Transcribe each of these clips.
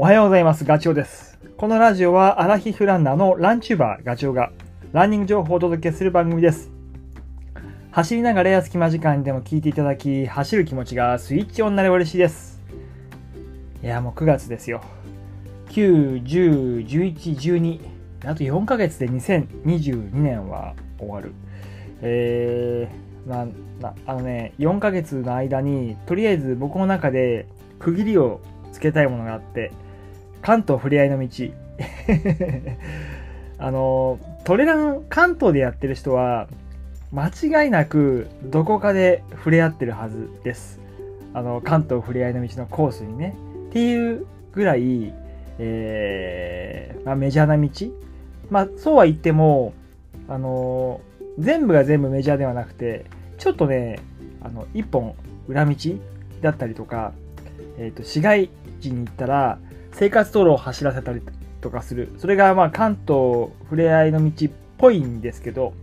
おはようございます。ガチョウです。このラジオはアラヒフランナーのランチューバーガチョウがランニング情報をお届けする番組です。走りながら隙間時間でも聞いていただき、走る気持ちがスイッチオンになれば嬉しいです。いや、もう9月ですよ。9、10、11、12。あと4ヶ月で2022年は終わる。えー、な、な、あのね、4ヶ月の間に、とりあえず僕の中で区切りをつけたいものがあって、関東ふれあいの道。あの、トレラン関東でやってる人は、間違いなくどこかで触れ合ってるはずです。あの、関東ふれあいの道のコースにね。っていうぐらい、えーまあ、メジャーな道。まあ、そうは言っても、あの、全部が全部メジャーではなくて、ちょっとね、あの、一本裏道だったりとか、えっ、と、市街地に行ったら、生活道路を走らせたりとかする。それが、まあ、関東ふれあいの道っぽいんですけど、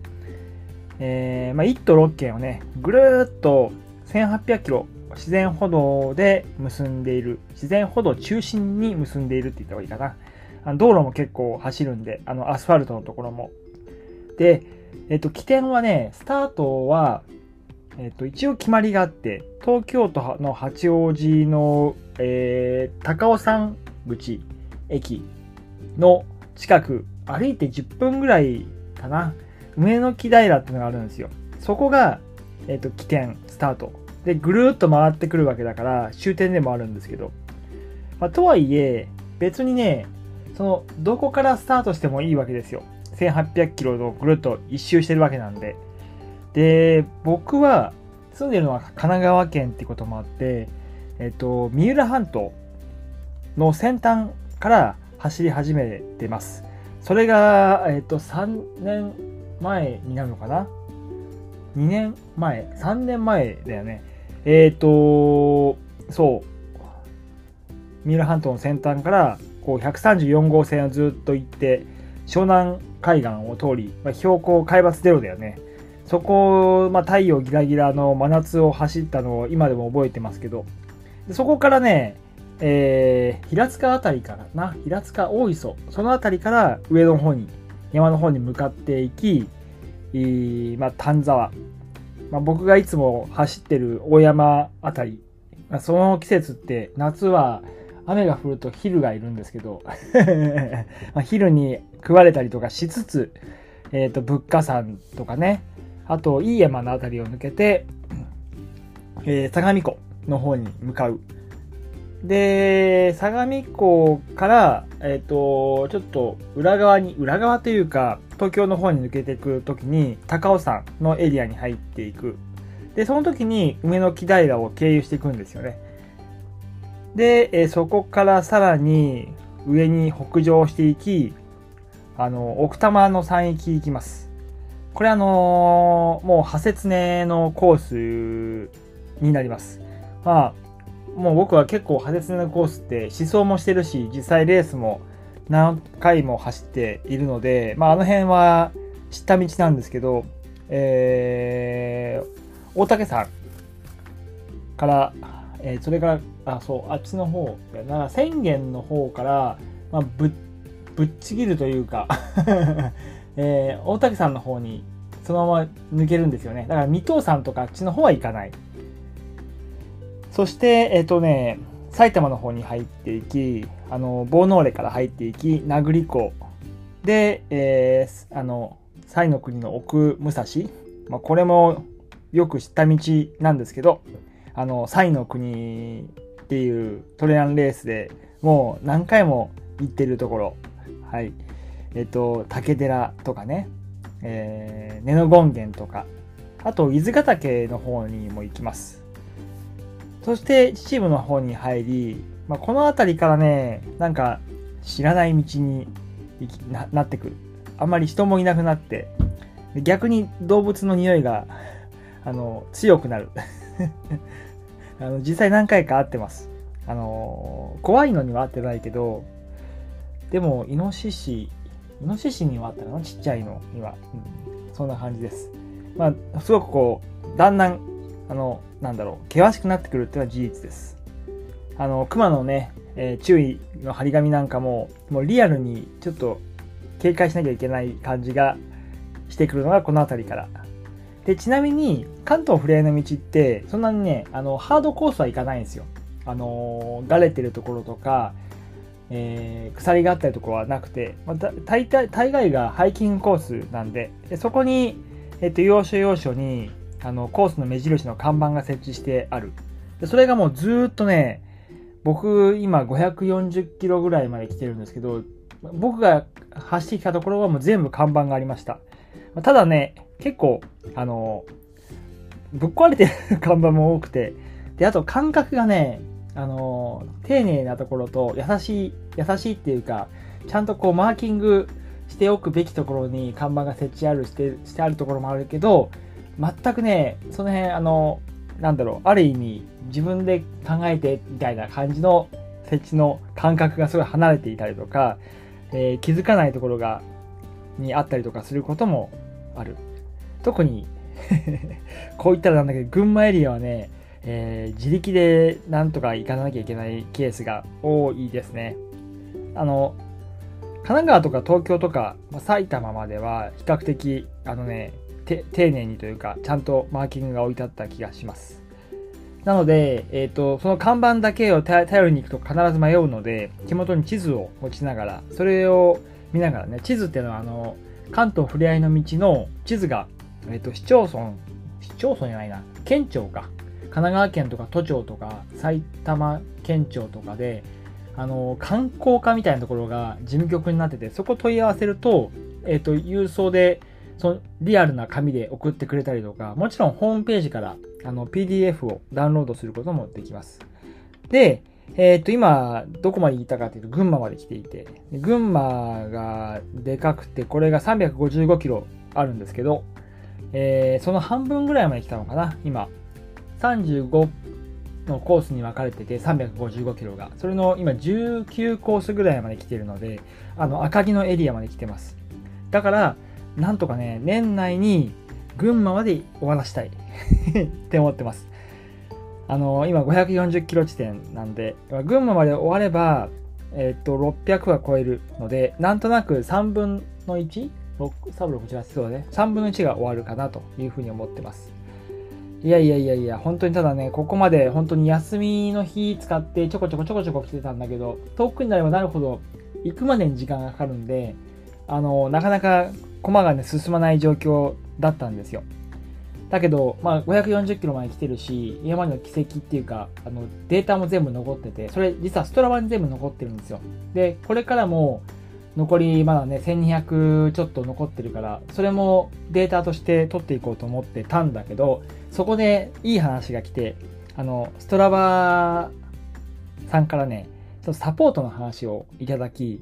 えーまあ、1都6県をね、ぐるっと1800キロ自然歩道で結んでいる、自然歩道中心に結んでいるって言った方がいいかな。あの道路も結構走るんで、あの、アスファルトのところも。で、えっと、起点はね、スタートは、えっと、一応決まりがあって、東京都の八王子の、えー、高尾山口駅の近く、歩いて10分ぐらいかな。梅の木平ってのがあるんですよ。そこが、えっと、起点、スタート。で、ぐるっと回ってくるわけだから、終点でもあるんですけど。まあ、とはいえ、別にね、その、どこからスタートしてもいいわけですよ。1800キロをぐるっと一周してるわけなんで。で、僕は住んでるのは神奈川県ってこともあって、えっと、三浦半島の先端から走り始めてます。それが、えっと、3年前になるのかな ?2 年前 ?3 年前だよね。えっと、そう。三浦半島の先端から、こう、134号線をずっと行って、湘南海岸を通り、まあ、標高海抜ゼロだよね。そこ、まあ、太陽ギラギラの真夏を走ったのを今でも覚えてますけど、でそこからね、えー、平塚あたりからな、平塚大磯、そのあたりから上の方に、山の方に向かっていき、えまあ、丹沢、まあ、僕がいつも走ってる大山あたり、まあ、その季節って夏は雨が降るとヒルがいるんですけど、まあ、ヒルに食われたりとかしつつ、えっ、と、仏花山とかね、あと、いい山のあたりを抜けて、えー相模湖の方に向かう。で、相模湖から、えっ、と、ちょっと裏側に、裏側というか、東京の方に抜けていくときに、高尾山のエリアに入っていく。で、その時に梅の木平を経由していくんですよね。で、えそこからさらに上に北上していき、あの、奥多摩の山域行きます。これあのーもう派切ねのコースになります。まあ、もう僕は結構派切ねのコースって思想もしてるし、実際レースも何回も走っているので、まああの辺は知った道なんですけど、えー、大竹山から、えーそれから、あ、そう、あっちの方な、宣言の方から、まあ、ぶっ、ぶっちぎるというか、えー大竹山の方にそのまま抜けるんですよね。だから三藤山とかあっちの方は行かない。そして、えっ、とね、埼玉の方に入っていき、あの、ボーノーレから入っていき、名栗港で、えーあの、西の国の奥武蔵、まあ、これもよく知った道なんですけど、あの、西の国っていうトレランレースでもう何回も行ってるところ、はい。えっと、竹寺とかね、えー、根の権現とか、あと、伊豆ヶ岳の方にも行きます。そして、秩父の方に入り、まあ、この辺りからね、なんか、知らない道にななってくる。あんまり人もいなくなって、逆に動物の匂いが、あの、強くなる。あの、実際何回か会ってます。あの、怖いのには会ってないけど、でも、イノシシ、イノシシにはあったかな？ちっちゃいのには。うん、そんな感じです。まあ、すごくこう、だんだん、あの、なんだろう、険しくなってくるっていうのは事実です。あの、熊のね、えー、注意の張り紙なんかも、もうリアルにちょっと警戒しなきゃいけない感じがしてくるのがこの辺りから。で、ちなみに、関東ふれあいの道って、そんなにね、あの、ハードコースは行かないんですよ。あのー、だれてるところとか、えー、鎖があったりところはなくて、まあ、大体、大概がハイキングコースなんで、でそこに、えっ、と、要所要所に、あの、コースの目印の看板が設置してある。でそれがもうずっとね、僕、今540キロぐらいまで来てるんですけど、僕が走ってきたところはもう全部看板がありました。ただね、結構、あの、ぶっ壊れてる看板も多くて、で、あと感覚がね、あの、丁寧なところと優しい、優しいっていうか、ちゃんとこうマーキングしておくべきところに看板が設置あるしてしてあるところもあるけど、全くね、その辺、あの、なんだろう、ある意味、自分で考えてみたいな感じの設置の感覚がすごい離れていたりとか、えー、気づかないところが、にあったりとかすることもある。特に こう言ったらなんだけど、群馬エリアはね、えー、自力でなんとか行かなきゃいけないケースが多いですね。あの、神奈川とか東京とか、ま、埼玉までは比較的、あのね、丁寧にというか、ちゃんとマーキングが置いてあった気がします。なので、え、ー、と、その看板だけを頼りに行くと必ず迷うので、手元に地図を持ちながら、それを見ながらね、地図っていうのは、あの、関東ふれあいの道の地図が、え、ー、と、市町村、市町村じゃないな、県庁か。神奈川県とか都庁とか埼玉県庁とかで、あの、観光課みたいなところが事務局になってて、そこ問い合わせると、えっ、ー、と、郵送で、そリアルな紙で送ってくれたりとか、もちろんホームページからあの PDF をダウンロードすることもできます。で、えっ、と、今、どこまで行ったかというと、群馬まで来ていて、群馬がでかくて、これが355キロあるんですけど、えー、その半分ぐらいまで来たのかな、今。35のコースに分かれてて、355キロが。それの今19コースぐらいまで来てるので、あの、赤城のエリアまで来てます。だから、なんとかね、年内に群馬まで終わらしたい って思ってます。あの、今540キロ地点なんで、群馬まで終われば、えっ、と、600は超えるので、なんとなく3分の 1? 6、3分6、8、そうね。3分の1が終わるかなというふうに思ってます。いやいやいやいや、本当にただね、ここまで本当に休みの日使ってちょこちょこちょこちょこ来てたんだけど、遠くになればなるほど行くまでに時間がかかるんで、あの、なかなか駒がね、進まない状況だったんですよ。だけど、まあ、540キロまで来てるし、今までの奇跡っていうか、あの、データも全部残ってて、それ実はストラバに全部残ってるんですよ。で、これからも、残りまだね、1200ちょっと残ってるから、それもデータとして取っていこうと思ってたんだけど、そこでいい話が来て、あの、ストラバさんからね、ちょっとサポートの話をいただき、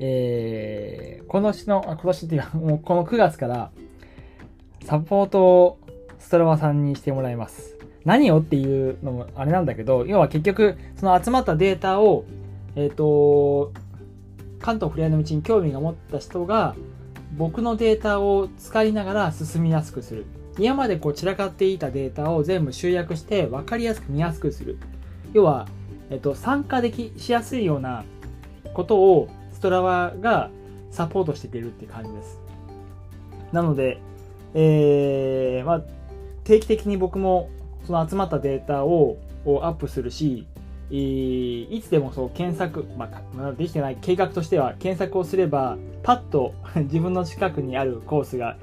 えー、今年の、あ、今年っていうか、もうこの9月から、サポートをストラバさんにしてもらいます。何をっていうのもあれなんだけど、要は結局、その集まったデータを、えっ、ー、と、関東ふれあいの道に興味が持った人が、僕のデータを使いながら進みやすくする。今までこう散らかっていたデータを全部集約して分かりやすく見やすくする。要は、えっと、参加できしやすいようなことをストラバがサポートしてくれるって感じです。なので、えー、まあ、定期的に僕もその集まったデータをアップするし、いつでもそう検索、まあ、できてない計画としては検索をすれば、パッと 自分の近くにあるコースが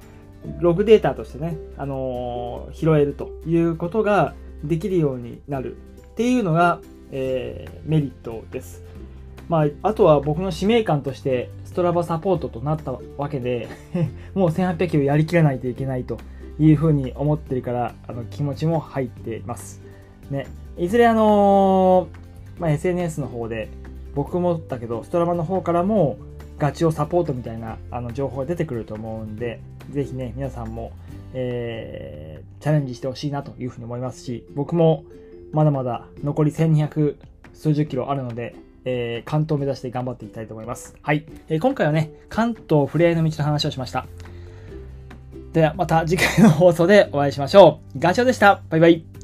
ログデータとしてね、あのー、拾えるということができるようになるっていうのが、えー、メリットです。まあ、あとは僕の使命感としてストラバサポートとなったわけで もう1800キロやりきらないといけないというふうに思ってるから、あの気持ちも入っています。ね。いずれあのー、まあ、SNS の方で僕もだけど、ストラバの方からもガチをサポートみたいなあの情報が出てくると思うんで、ぜひね、皆さんも、えー、チャレンジしてほしいなというふうに思いますし、僕もまだまだ残り1200数十キロあるので、えー、関東を目指して頑張っていきたいと思います。はい。えー、今回はね、関東ふれあいの道の話をしました。ではまた次回の放送でお会いしましょう。ガチョウでした。バイバイ。